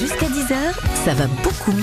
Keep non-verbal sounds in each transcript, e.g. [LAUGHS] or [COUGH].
Jusqu'à 10h, ça va beaucoup mieux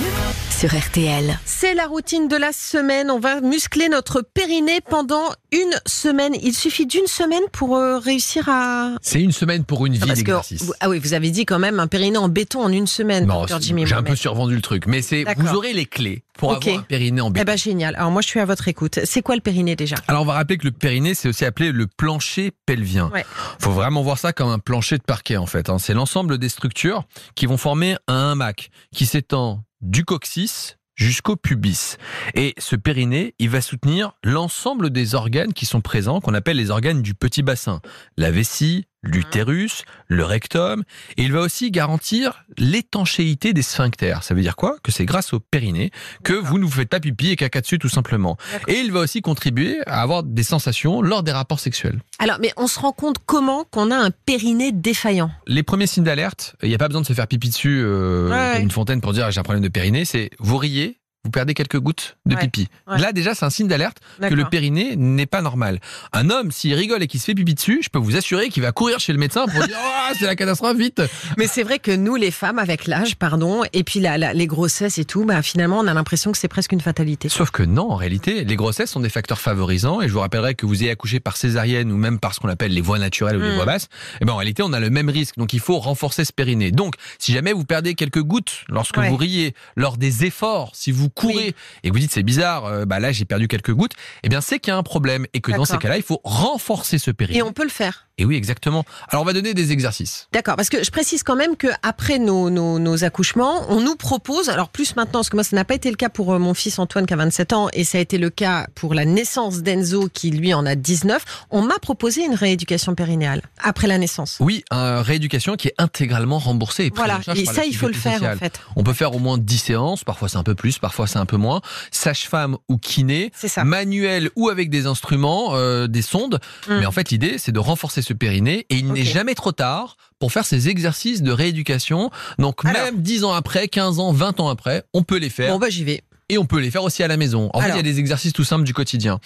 sur RTL. C'est la routine de la semaine. On va muscler notre périnée pendant une semaine. Il suffit d'une semaine pour euh, réussir à. C'est une semaine pour une vie Parce que- d'exercice. ah oui, vous avez dit quand même un périnée en béton en une semaine, Non, Jimmy j'ai un peu survendu le truc, mais c'est D'accord. vous aurez les clés pour avoir un périnée en Eh béton. ben génial. Alors moi je suis à votre écoute. C'est quoi le périnée déjà? Alors on va rappeler que le périnée c'est aussi appelé le plancher pelvien. Ouais. Faut vraiment voir ça comme un plancher de parquet en fait. hein. C'est l'ensemble des structures qui vont former un hamac qui s'étend du coccyx jusqu'au pubis. Et ce périnée, il va soutenir l'ensemble des organes qui sont présents, qu'on appelle les organes du petit bassin. La vessie, l'utérus, le rectum. Et il va aussi garantir l'étanchéité des sphincters. Ça veut dire quoi? Que c'est grâce au périnée que vous ne vous faites pas pipi et caca dessus tout simplement. Et il va aussi contribuer à avoir des sensations lors des rapports sexuels. Alors mais on se rend compte comment qu'on a un périnée défaillant? Les premiers signes d'alerte, il n'y a pas besoin de se faire pipi dessus euh, Ouais. comme une fontaine pour dire j'ai un problème de périnée, c'est vous riez, vous perdez quelques gouttes de Ouais. pipi. Ouais. Là déjà c'est un signe d'alerte que le périnée n'est pas normal. Un homme s'il rigole et qu'il se fait pipi dessus, je peux vous assurer qu'il va courir chez le médecin pour dire oh, [LAUGHS] c'est la catastrophe vite. Mais c'est vrai que nous, les femmes, avec l'âge, pardon, et puis la, la- les grossesses et tout, bah, finalement, on a l'impression que c'est presque une fatalité. Sauf que non, en réalité, les grossesses sont des facteurs favorisants et je vous rappellerai que vous ayez accouché par césarienne ou même par ce qu'on appelle les voies naturelles ou les Mm. voies basses, et ben en réalité, on a le même risque. Donc il faut renforcer ce périnée. Donc si jamais vous perdez quelques gouttes lorsque Ouais. vous riez, lors des efforts, si vous courez Oui. et que vous dites c'est bizarre, euh, bah là j'ai perdu quelques gouttes, eh bien c'est qu'il y a un problème et que dans ces cas-là, il faut renforcer ce périnée. Et on peut le faire. Et oui, exactement. Alors on va donner des exercices. D'accord, parce que je précise quand même que après nos, nos, nos accouchements, on nous propose, alors plus maintenant, parce que moi ça n'a pas été le cas pour euh, mon fils Antoine qui a 27 ans, et ça a été le cas pour la naissance d'Enzo qui lui en a 19, on m'a proposé une rééducation périnéale après la naissance. Oui, une rééducation qui est intégralement remboursée et prise Voilà, en charge et par ça il faut le faire en fait. On peut faire au moins 10 séances, parfois c'est un peu plus, parfois c'est un peu moins. Sage-femme ou kiné, manuel ou avec des instruments, euh, des sondes. Mm. Mais en fait, l'idée, c'est de renforcer ce périnée et il n'est jamais trop tard pour faire ces exercices de rééducation. Donc Alors. même 10 ans après, 15 ans, 20 ans après, on peut les faire Bon bah j'y vais. et on peut les faire aussi à la maison. En fait, il Alors. y a des exercices tout simples du quotidien.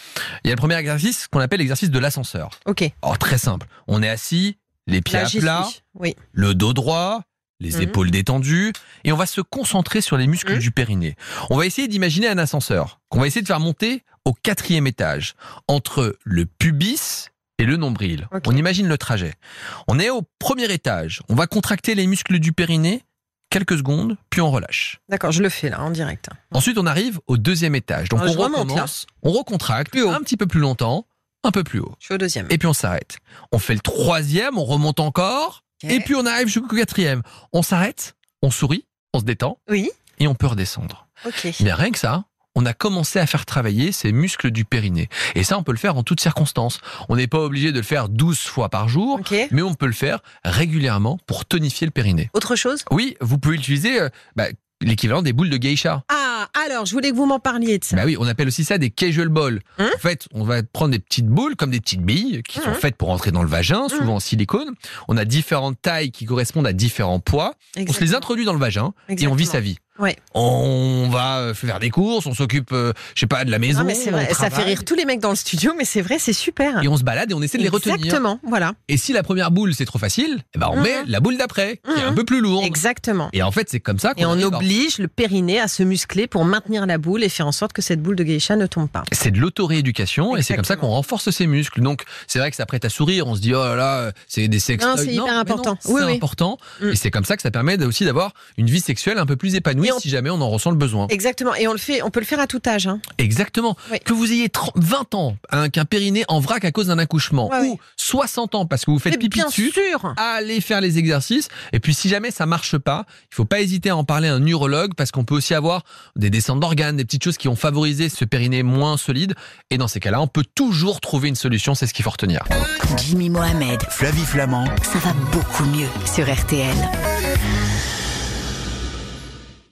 Il y a le premier exercice qu'on appelle l'exercice de l'ascenseur. Ok. Oh, très simple. On est assis, les pieds Là à plat. Oui. le dos droit, les Mhm. épaules détendues, et on va se concentrer sur les muscles Mhm. du périnée. On va essayer d'imaginer un ascenseur qu'on va essayer de faire monter au quatrième étage, entre le pubis et le nombril. On imagine le trajet. On est au premier étage, on va contracter les muscles du périnée quelques secondes, puis on relâche. D'accord, je le fais là en direct. Ensuite, on arrive au deuxième étage. Donc Ah, on recommence, on recontracte Plus haut. un petit peu plus longtemps, un peu plus haut. Je suis au deuxième. Et puis on s'arrête. On fait le troisième, on remonte encore, et puis on arrive jusqu'au quatrième. On s'arrête, on sourit, on se détend Oui. et on peut redescendre. Ok. Mais rien que ça, on a commencé à faire travailler ces muscles du périnée. Et ça, on peut le faire en toutes circonstances. On n'est pas obligé de le faire 12 fois par jour, mais on peut le faire régulièrement pour tonifier le périnée. Autre chose Oui, vous pouvez utiliser euh, bah, l'équivalent des boules de geisha. Ah, alors, je voulais que vous m'en parliez de ça. Bah oui, on appelle aussi ça des casual balls. Hein en fait, on va prendre des petites boules comme des petites billes qui sont Mhm. faites pour entrer dans le vagin, souvent en silicone. On a différentes tailles qui correspondent à différents poids. On se les introduit dans le vagin et on vit sa vie. Ouais. On va euh, faire des courses, on s'occupe, euh, je sais pas, de la maison. Non, mais c'est vrai, on ça fait rire tous les mecs dans le studio, mais c'est vrai, c'est super. Et on se balade et on essaie de les retenir. Exactement, voilà. Et si la première boule c'est trop facile, eh ben on Mhm. met la boule d'après, qui est un Mhm. peu plus lourde. Exactement. Et en fait, c'est comme ça Et qu'on on arrive à- oblige le périnée à se muscler pour maintenir la boule et faire en sorte que cette boule de geisha ne tombe pas. C'est de l'auto-rééducation et c'est comme ça qu'on renforce ses muscles. Donc c'est vrai que ça prête à sourire. On se dit oh là là, c'est des sex Non, toys. c'est hyper non, important. C'est Oui, oui. important Mm. et c'est comme ça que ça permet aussi d'avoir une vie sexuelle un peu plus épanouie On- si jamais on en ressent le besoin. Exactement. Et on le fait, on peut le faire à tout âge. Hein. Exactement. Oui. Que vous ayez 30 20 ans, un, qu'un périnée en vrac à cause d'un accouchement Ouais, ou 60 ans parce que vous faites pipi bien dessus. sûr. Allez faire les exercices et puis si jamais ça marche pas, il faut pas hésiter à en parler à un urologue parce qu'on peut aussi avoir des descentes d'organes, des petites choses qui ont favorisé ce périnée moins solide et dans ces cas-là, on peut toujours trouver une solution, c'est ce qu'il faut retenir. Jimmy Mohamed, Flavie Flamand. ça va beaucoup mieux sur RTL.